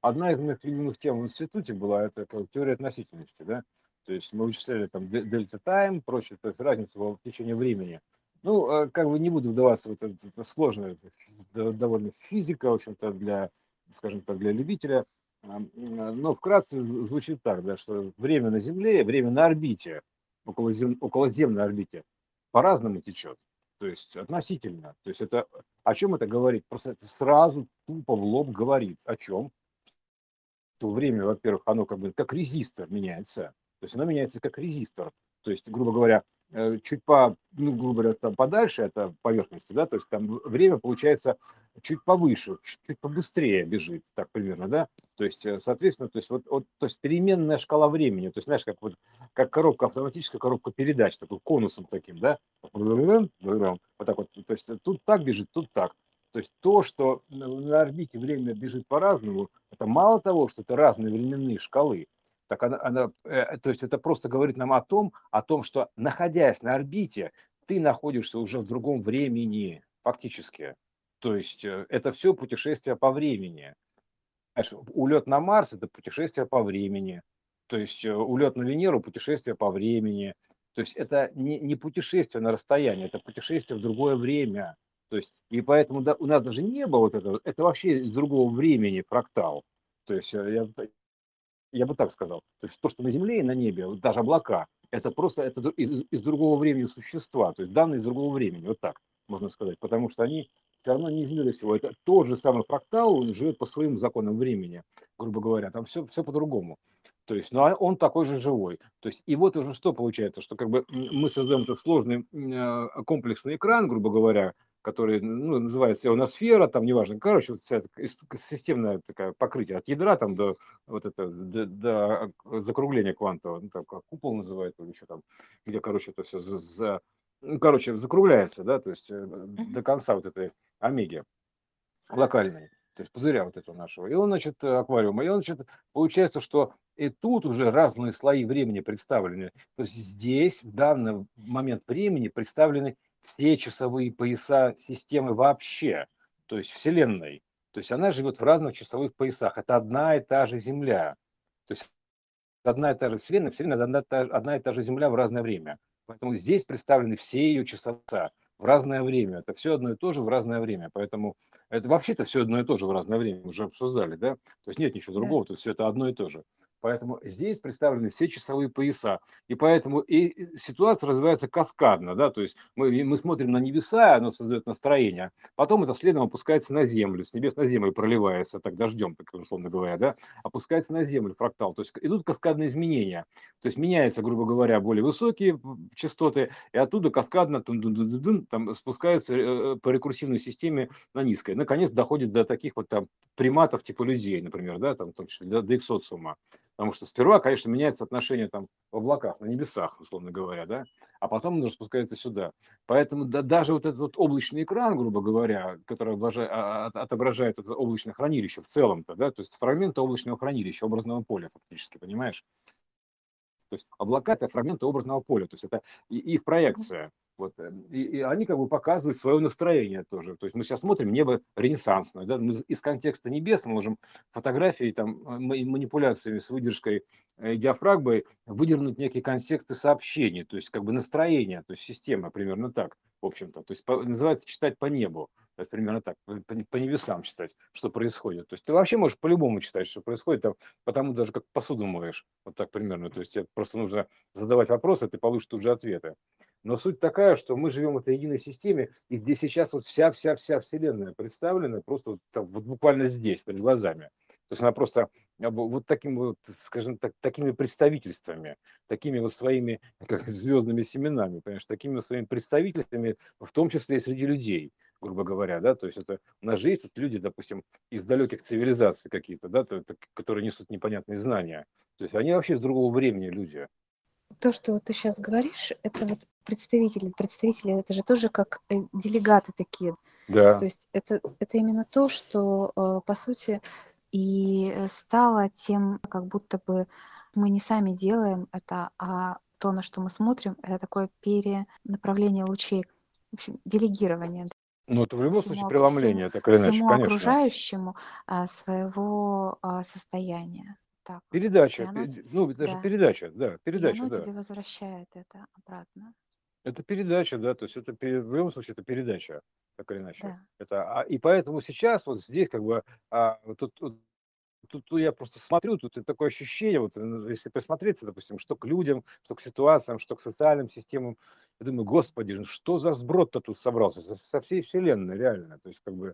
одна из моих любимых тем в институте была это как, теория относительности, да, то есть мы вычисляли там дельта тайм, прочее, то есть разницу в течение времени. Ну, э, как бы не буду вдаваться в это, это сложная это довольно физика, в общем-то, для, скажем так, для любителя. Но вкратце звучит так, да, что время на Земле, время на орбите, около зем, околоземной орбите, по-разному течет. То есть относительно. То есть это о чем это говорит? Просто это сразу тупо в лоб говорит. О чем? То время, во-первых, оно как бы как резистор меняется. То есть оно меняется как резистор. То есть, грубо говоря, Э, чуть по, ну, грубо говоря, там подальше от поверхности, да, то есть там время получается чуть повыше, чуть, чуть побыстрее бежит, так примерно, да, то есть, э, соответственно, то есть вот, вот то есть переменная шкала времени, то есть, знаешь, как вот, как коробка, автоматическая коробка передач, такой конусом таким, да, вот так вот, то есть тут так бежит, тут так, то есть то, что на орбите время бежит по-разному, это мало того, что это разные временные шкалы, так она, она, э, то есть это просто говорит нам о том, о том, что находясь на орбите, ты находишься уже в другом времени, фактически. То есть э, это все путешествие по времени. Знаешь, улет на Марс – это путешествие по времени. То есть э, улет на Венеру – путешествие по времени. То есть это не, не путешествие на расстояние, это путешествие в другое время. То есть, и поэтому да, у нас даже не было вот этого, это вообще из другого времени фрактал. То есть я, я бы так сказал. То есть то, что на Земле и на небе, даже облака, это просто это из, из другого времени существа, то есть данные из другого времени, вот так можно сказать, потому что они все равно не из мира. Это тот же самый фрактал, он живет по своим законам времени, грубо говоря, там все, все по-другому. То есть, но он такой же живой. То есть, и вот уже что получается, что как бы мы создаем этот сложный э, комплексный экран, грубо говоря, который ну, называется ионосфера, там неважно, короче, вот вся системное такое покрытие от ядра там до вот это до, до закругления квантового, ну, там как купол называют или еще там, где, короче, это все за, за ну, короче, закругляется, да, то есть э, до конца вот этой омеги локальной, то есть пузыря вот этого нашего. И он, значит, аквариума. И он, значит, получается, что и тут уже разные слои времени представлены. То есть здесь в данный момент времени представлены все часовые пояса системы вообще, то есть Вселенной. То есть она живет в разных часовых поясах. Это одна и та же Земля. То есть одна и та же Вселенная, Вселенная одна, одна и та же Земля в разное время. Поэтому здесь представлены все ее часовые в разное время. Это все одно и то же в разное время. Поэтому это вообще-то все одно и то же в разное время. Мы уже обсуждали, да? То есть нет ничего другого, да. то есть все это одно и то же. Поэтому здесь представлены все часовые пояса. И поэтому и ситуация развивается каскадно. Да? То есть мы, мы смотрим на небеса, оно создает настроение. Потом это следом опускается на землю. С небес на землю проливается, так дождем, так условно говоря. Да? Опускается на землю фрактал. То есть идут каскадные изменения. То есть меняются, грубо говоря, более высокие частоты. И оттуда каскадно там, спускаются э, по рекурсивной системе на низкое. Наконец доходит до таких вот там приматов типа людей, например, да, там, в том до, до эксоциума. Потому что сперва, конечно, меняется отношение там в облаках, на небесах, условно говоря, да, а потом он спускается сюда. Поэтому да, даже вот этот вот облачный экран, грубо говоря, который облажает, а, отображает это облачное хранилище в целом-то, да, то есть фрагменты облачного хранилища, образного поля фактически, понимаешь? То есть облака – это фрагменты образного поля, то есть это их проекция. Вот, э, и, и они как бы показывают свое настроение тоже. То есть мы сейчас смотрим небо ренессансное. Да? Мы из контекста небес мы можем фотографии, там, манипуляциями с выдержкой э, диафрагмой выдернуть некие контексты сообщений, то есть как бы настроение, то есть система примерно так, в общем-то. То есть по, называется читать по небу. То есть примерно так, по, по небесам читать, что происходит. То есть ты вообще можешь по-любому читать, что происходит, там, потому даже как посуду моешь, вот так примерно. То есть просто нужно задавать вопросы, ты получишь тут же ответы. Но суть такая, что мы живем в этой единой системе, и где сейчас вот вся-вся-вся Вселенная представлена просто вот, там, вот буквально здесь, перед глазами. То есть она просто вот таким вот, скажем так, такими представительствами, такими вот своими как, звездными семенами, понимаешь, такими вот своими представительствами, в том числе и среди людей, грубо говоря, да, то есть это у нас же есть вот люди, допустим, из далеких цивилизаций какие-то, да, то, которые несут непонятные знания, то есть они вообще из другого времени люди, то, что вот ты сейчас говоришь, это вот представители. Представители это же тоже как э, делегаты такие. Да. То есть это, это именно то, что, э, по сути, и стало тем, как будто бы мы не сами делаем это, а то, на что мы смотрим, это такое перенаправление лучей, в общем, делегирование. Ну, это в любом случае всему, преломление, так или иначе, всему конечно. окружающему а, своего а, состояния. Так. И Передача, оно, ну, это же да, передача, да, и передача, оно да. тебе возвращает это обратно. Это передача, да, то есть это в любом случае это передача, так или иначе. Да. Это, а, и поэтому сейчас вот здесь как бы а, тут, тут, тут, я просто смотрю, тут такое ощущение, вот если присмотреться, допустим, что к людям, что к ситуациям, что к социальным системам, я думаю, господи, ну что за сброд-то тут собрался со, со всей вселенной, реально, то есть как бы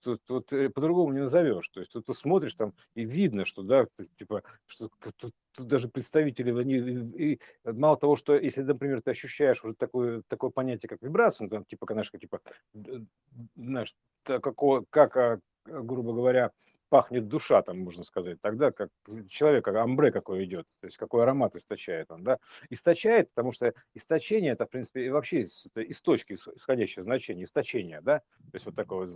тут, тут э, по-другому не назовешь. То есть тут ты смотришь там и видно, что да, типа, что тут, тут даже представители, они, и, и мало того, что если, например, ты ощущаешь уже такое, такое понятие, как вибрацию, там, типа, конечно, типа, знаешь, как, а, грубо говоря, пахнет душа, там можно сказать, тогда как человек, как амбре какой идет, то есть какой аромат источает он, да, источает, потому что источение это, в принципе, вообще это из точки исходящее значение, источение, да, то есть вот такое,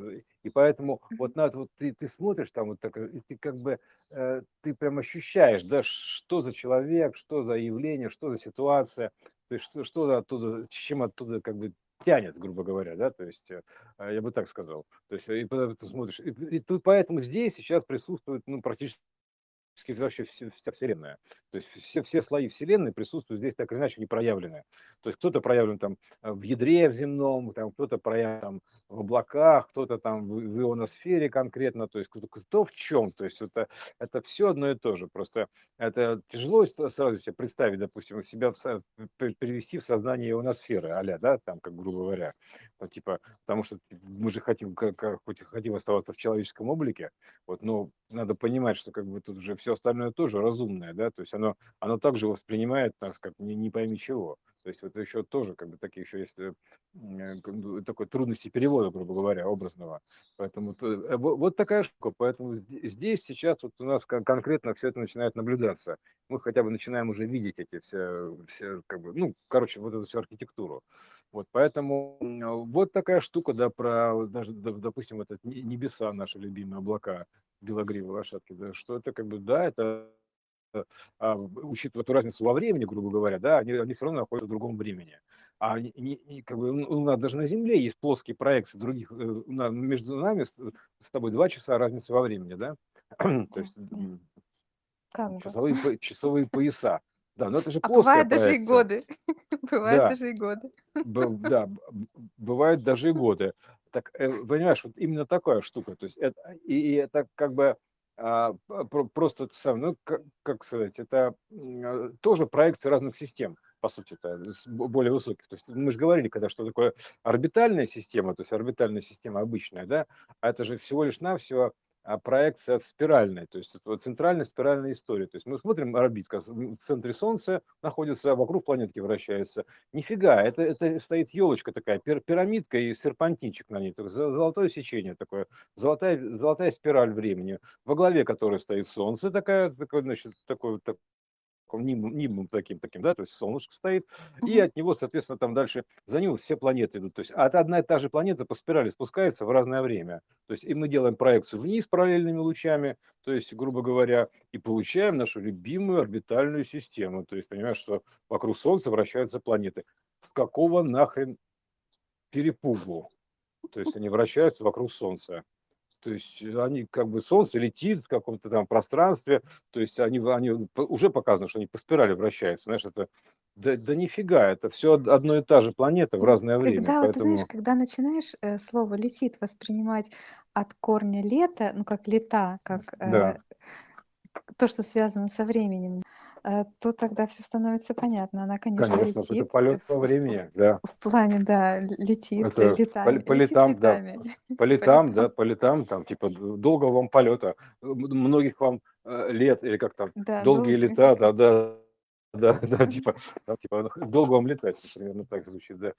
и поэтому вот надо, вот ты, ты смотришь там вот так, и ты как бы, э, ты прям ощущаешь, да, что за человек, что за явление, что за ситуация, то есть что, что оттуда, чем оттуда как бы тянет, грубо говоря, да, то есть э, я бы так сказал. То есть и ты смотришь, и, и тут поэтому здесь сейчас присутствует, ну, практически вообще вся, Вселенная. То есть все, все слои Вселенной присутствуют здесь так или иначе не проявлены. То есть кто-то проявлен там э, в ядре в земном, там, кто-то проявлен там, в облаках, кто-то там в, ионосфере конкретно, то есть кто, кто в чем. То есть это, это все одно и то же. Просто это тяжело сразу себе представить, допустим, себя в, перевести в сознание ионосферы, а да, там, как грубо говоря. Ну, типа, потому что мы же хотим, как, хоть хотим оставаться в человеческом облике, вот, но надо понимать, что как бы тут уже все остальное тоже разумное, да, то есть оно, оно также воспринимает нас как не, не пойми чего. То есть вот еще тоже как бы такие еще есть э, ну, такой трудности перевода, грубо говоря, образного. Поэтому э, вот такая штука. Поэтому здесь сейчас вот у нас конкретно все это начинает наблюдаться. Мы хотя бы начинаем уже видеть эти все, все как бы, ну, короче, вот эту всю архитектуру. Вот поэтому вот такая штука, да, про даже, допустим, вот это небеса, наши любимые облака, белогривые лошадки, да, что это как бы, да, это а, учитывая эту разницу во времени, грубо говоря, да, они, они все равно находятся в другом времени. А не, не, как бы, у нас даже на Земле есть плоские проекции других, э, между нами с, с тобой два часа разницы во времени, да? То есть как часовые, бы. часовые пояса. Да, но это же а плоская бывает даже и годы. Бывает да. даже и годы. Б, да, бывают даже и годы. Так, э, понимаешь, вот именно такая штука. То есть это, и, и это как бы а, просто сам, ну, как, как сказать, это а, тоже проекции разных систем, по сути, это более высоких. То есть мы же говорили, когда что такое орбитальная система, то есть орбитальная система обычная, да, а это же всего лишь навсего проекция спиральная, то есть это центральная спиральная история. То есть мы смотрим орбитка в центре Солнца находится, а вокруг планетки вращается. Нифига, это, это стоит елочка такая, пир, пирамидка и серпантинчик на ней, то есть золотое сечение такое, золотая, золотая спираль времени, во главе которой стоит Солнце, такая, такой, значит, такой, так, нимбом, нимбом таким, таким, да, то есть солнышко стоит, и от него, соответственно, там дальше за ним все планеты идут. То есть а одна и та же планета по спирали спускается в разное время. То есть и мы делаем проекцию вниз параллельными лучами, то есть, грубо говоря, и получаем нашу любимую орбитальную систему. То есть, понимаешь, что вокруг Солнца вращаются планеты. С какого нахрен перепугу? То есть они вращаются вокруг Солнца. То есть они как бы Солнце летит в каком-то там пространстве, то есть они, они уже показано, что они по спирали вращаются. Знаешь, это да, да нифига, это все одно и та же планета в разное время. Когда, поэтому... ты знаешь, когда начинаешь э, слово летит воспринимать от корня лета, ну как лета, как э, да. То, что связано со временем, Э, то тогда все становится понятно. Она, конечно, Конечно, это летит полет во времени, да. в плане, да, летит Это по, летами, по летит летам, да, летами, по летам, да, по летам, там, типа, долгого вам полета, многих вам э, лет, или как там, Да, долгие долгих. лета, да, да, да, да, типа, да, типа, долго вам летать, примерно так звучит, да.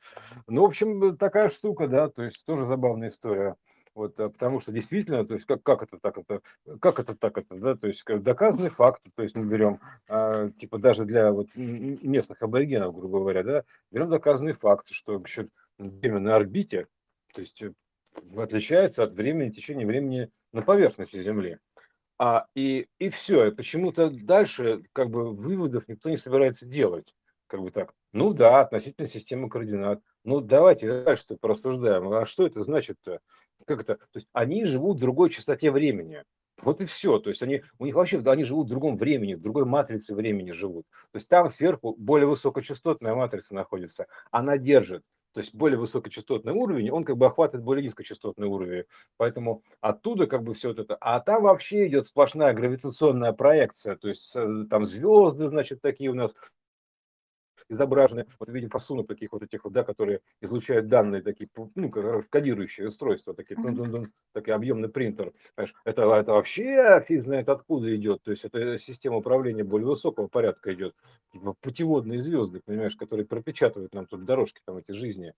Ну, в общем, такая штука, да, то есть тоже забавная история. Вот, а, потому что действительно, то есть как, как это так это, как это так это, да, то есть доказанный факт, то есть мы берем, а, типа даже для вот местных аборигенов, грубо говоря, да, берем доказанный факт, что еще время на орбите, то есть э, отличается от времени, течения времени на поверхности Земли. А, и, и все, и почему-то дальше как бы выводов никто не собирается делать, как бы так. Ну да, относительно системы координат, Ну, давайте дальше порассуждаем. А что это значит-то? Как это? То есть они живут в другой частоте времени. Вот и все. То есть они, у них вообще, они живут в другом времени, в другой матрице времени живут. То есть там сверху более высокочастотная матрица находится. Она держит. То есть более высокочастотный уровень, он как бы охватывает более низкочастотный уровень. Поэтому оттуда как бы все это. А там вообще идет сплошная гравитационная проекция. То есть э, там звезды, значит, такие у нас изображены, вот видим фасунок таких вот этих вот, да, которые излучают данные такие, ну, кодирующие устройства, такие, mm-hmm. такой объемный принтер. Понимаешь, это, это вообще фиг знает откуда идет, то есть это система управления более высокого порядка идет, типа путеводные звезды, понимаешь, которые пропечатывают нам тут дорожки там эти жизни.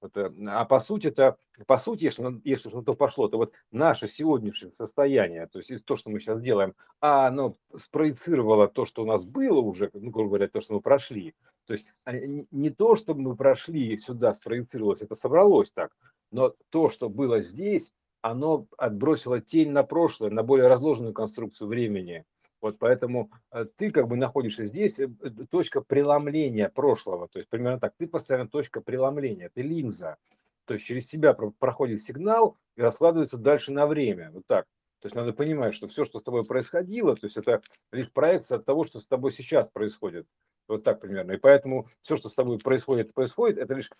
Вот, э, а по сути это, по сути, если, если что-то пошло, то вот наше сегодняшнее состояние, то есть то, что мы сейчас делаем, а оно спроецировало то, что у нас было уже, ну, грубо говоря, то, что мы прошли. То есть а, не то, что мы прошли сюда, спроецировалось, это собралось так, но то, что было здесь, оно отбросило тень на прошлое, на более разложенную конструкцию времени. Вот поэтому э, ты как бы находишься здесь, э, точка преломления прошлого, то есть примерно так, ты постоянно точка преломления, ты линза, то есть через тебя проходит сигнал и раскладывается дальше на время, вот так. То есть надо понимать, что все, что с тобой происходило, то есть это лишь проекция от того, что с тобой сейчас происходит. Вот так примерно. И поэтому все, что с тобой происходит, происходит, это лишь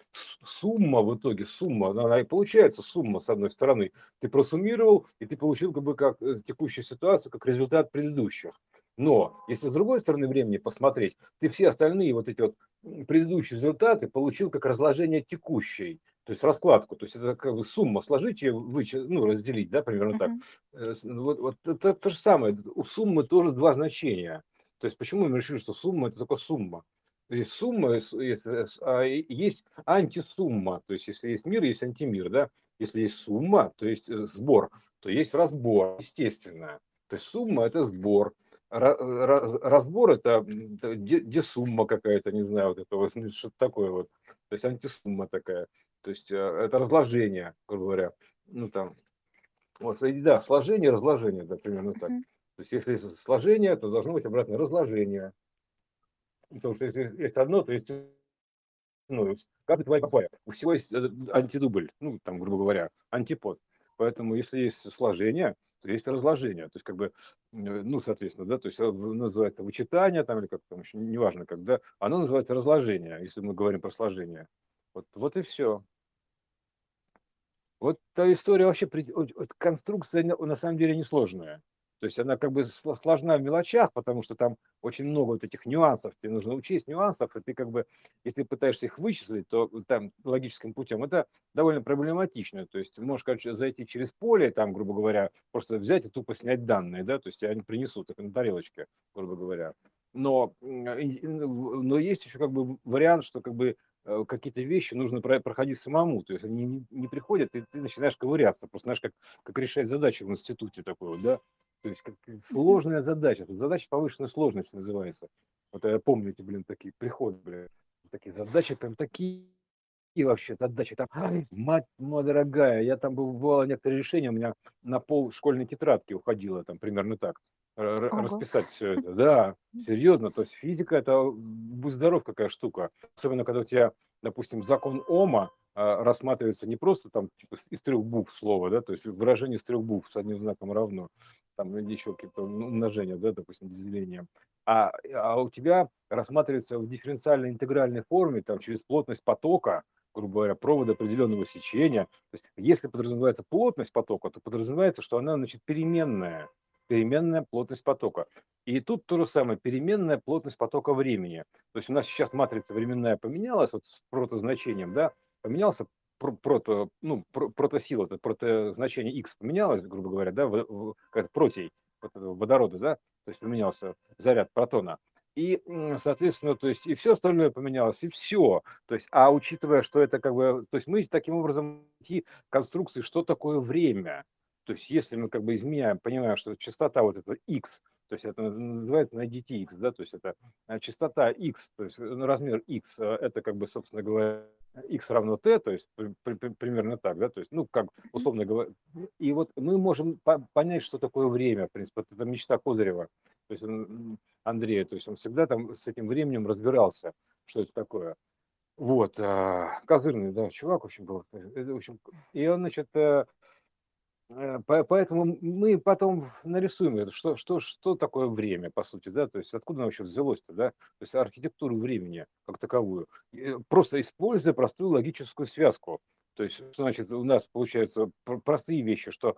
сумма в итоге, сумма. Она и получается сумма, с одной стороны. Ты просуммировал, и ты получил как бы как э, текущую ситуацию, как результат предыдущих. Но если с другой стороны времени посмотреть, ты все остальные вот эти вот предыдущие результаты получил как разложение текущей, то есть раскладку, то есть это как бы сумма, сложить ее, вычесть, ну, разделить, да, примерно uh-huh. так. Вот, вот это то же самое, у суммы тоже два значения. То есть почему мы решили, что сумма это только сумма? Есть сумма, а есть антисумма. То есть если есть мир, есть антимир, да? Если есть сумма, то есть э, сбор, то есть разбор, естественно. То есть сумма – это сбор. Разбор – это десумма какая-то, не знаю, вот это вот, ну, что-то такое вот. То есть антисумма такая. То есть э, это разложение, грубо говоря. Ну там, вот, да, сложение, разложение, да, примерно так. То есть если сложение, то должно быть обратное разложение. Потому что если есть одно, то есть ну, как твоя папая. У всего есть э, антидубль, ну, там, грубо говоря, антипод. Поэтому если есть сложение, то есть разложение. То есть, как бы, э, ну, соответственно, да, то есть э, называется вычитание, там, или как там еще, неважно, когда, оно называется разложение, если мы говорим про сложение. Вот, вот и все. Вот та история вообще, конструкция на самом деле несложная. То есть она как бы сложна в мелочах, потому что там очень много вот этих нюансов. Тебе нужно учесть нюансов, и ты как бы, если пытаешься их вычислить, то там логическим путем это довольно проблематично. То есть можешь, короче, зайти через поле, там, грубо говоря, просто взять и тупо снять данные, да, то есть они принесут их на тарелочке, грубо говоря. Но, но есть еще как бы вариант, что как бы э, какие-то вещи нужно проходить самому, то есть они не приходят, и ты начинаешь ковыряться, просто знаешь, как, как решать задачи в институте такой вот, да, то есть как сложная задача. Задача повышенной сложности называется. Вот я помню эти, блин, такие приходы, блин. Такие задачи прям такие и вообще задачи там, мать моя дорогая, я там бывало некоторые решения, у меня на пол школьной тетрадки уходило, там примерно так, Ого. расписать все это. Да, серьезно, то есть физика это, будь здоров, какая штука. Особенно, когда у тебя, допустим, закон Ома а, рассматривается не просто там типа, из трех букв слова, да, то есть выражение из трех букв с одним знаком равно, там еще какие-то умножения, да, допустим, делением, а, а у тебя рассматривается в дифференциальной интегральной форме, там, через плотность потока, грубо говоря, провода определенного сечения. То есть, если подразумевается плотность потока, то подразумевается, что она, значит, переменная, переменная плотность потока. И тут то же самое, переменная плотность потока времени. То есть у нас сейчас матрица временная поменялась вот с протозначением, да, поменялся прото, ну, протосила, это прото значение x поменялось, грубо говоря, да, протей водорода, да, то есть поменялся заряд протона. И, соответственно, то есть и все остальное поменялось, и все. То есть, а учитывая, что это как бы, то есть мы таким образом найти конструкции, что такое время. То есть, если мы как бы изменяем, понимаем, что частота вот этого x, то есть это называется найдите x, да, то есть это э, частота x, то есть ну, размер x, э, это как бы, собственно говоря, x равно t, то есть при, при, примерно так, да, то есть, ну, как условно говоря, и вот мы можем по понять, что такое время, в принципе, это мечта Козырева, то есть он, Андрея, то есть он всегда там с этим временем разбирался, что это такое. Вот, а, козырный, да, чувак, в общем, был. Э, в общем, и он, значит, э, Э, поэтому мы потом нарисуем это, что, что, что такое время, по сути, да, то есть откуда оно вообще взялось-то, да, то есть архитектуру времени как таковую, э, просто используя простую логическую связку. То есть, что значит, у нас получаются простые вещи, что,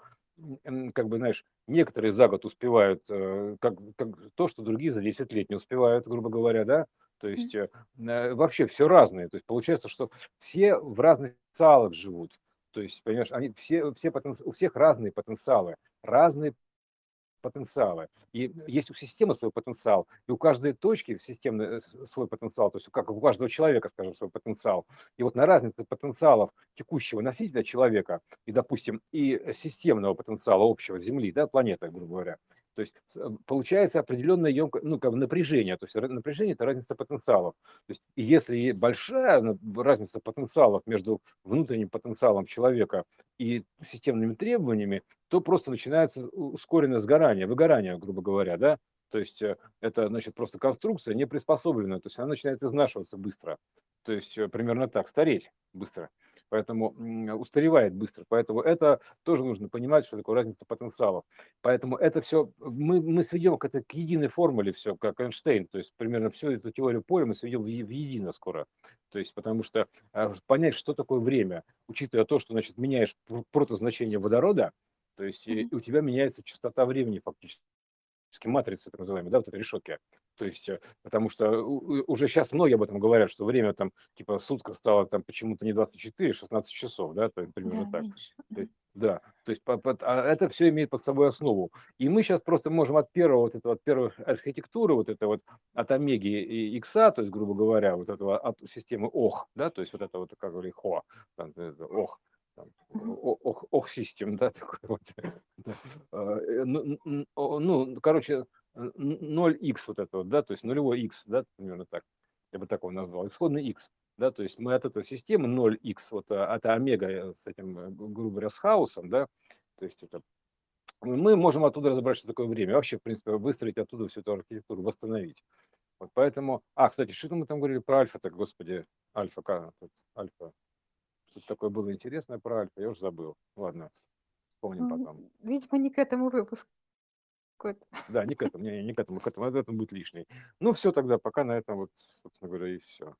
как бы, знаешь, некоторые за год успевают э, как, как то, что другие за 10 лет не успевают, грубо говоря, да, то есть вообще все разное. То есть получается, что все в разных салах живут. То есть, понимаешь, они все, все потен... у всех разные потенциалы, разные потенциалы. И есть у системы свой потенциал, и у каждой точки в системе э, свой потенциал, то есть как у каждого человека, скажем, свой потенциал. И вот на разнице потенциалов текущего носителя человека и, допустим, и системного потенциала общего Земли, да, планеты, грубо говоря, то есть э, получается определенное емко, ну, как бы напряжение. То есть напряжение – это разница потенциалов. То есть если большая разница потенциалов между внутренним потенциалом человека и системными требованиями, то просто начинается ускоренное сгорание, выгорание, грубо говоря, да. То есть э, это, значит, просто конструкция не приспособленная, то есть она начинает изнашиваться быстро. То есть э, примерно так, стареть быстро поэтому устаревает быстро. Поэтому это тоже нужно понимать, что такое разница потенциалов. Поэтому это все, мы, мы сведем к, это, к единой формуле все, как Эйнштейн, то есть примерно всю эту теорию поля мы сведем в, в едино скоро. То есть потому что а, понять, что такое время, учитывая то, что значит, меняешь протозначение водорода, то есть mm-hmm. у тебя меняется частота времени фактически матрицы, так называемые, да, вот этой решетки. То есть, э, потому что уже сейчас многие об этом говорят, что время там, типа, сутка стало там почему-то не 24, а 16 часов, да, то, примерно да, так. Меньше. Да, то есть а это все имеет под собой основу. И мы сейчас просто можем от первого, вот этого, от первой архитектуры, вот это вот от омеги и икса, то есть, грубо говоря, вот этого от системы ОХ, да, то есть вот это вот, как говорили, ХО, там, ОХ, ох, ох, систем, да, такой вот. А, э, ну, ну, короче, 0x вот это вот, да, то есть нулевой x, да, примерно так, я бы такого назвал, исходный x, да, то есть мы от этой системы 0x, вот а, от омега э, с этим, э, грубо говоря, с хаосом, да, то есть это мы можем оттуда разобрать, что такое время. Вообще, в принципе, выстроить оттуда всю эту архитектуру, восстановить. Вот поэтому... А, кстати, что мы там говорили про альфа так, господи, альфа, как, альфа, что-то такое было интересное про альфа, я уже забыл. Ладно, вспомним ну, потом. Видимо, не к этому выпуску. Да, не к этому, не, не к этому, к этому, это будет лишний. Ну, все тогда, пока на этом вот, собственно говоря, и все.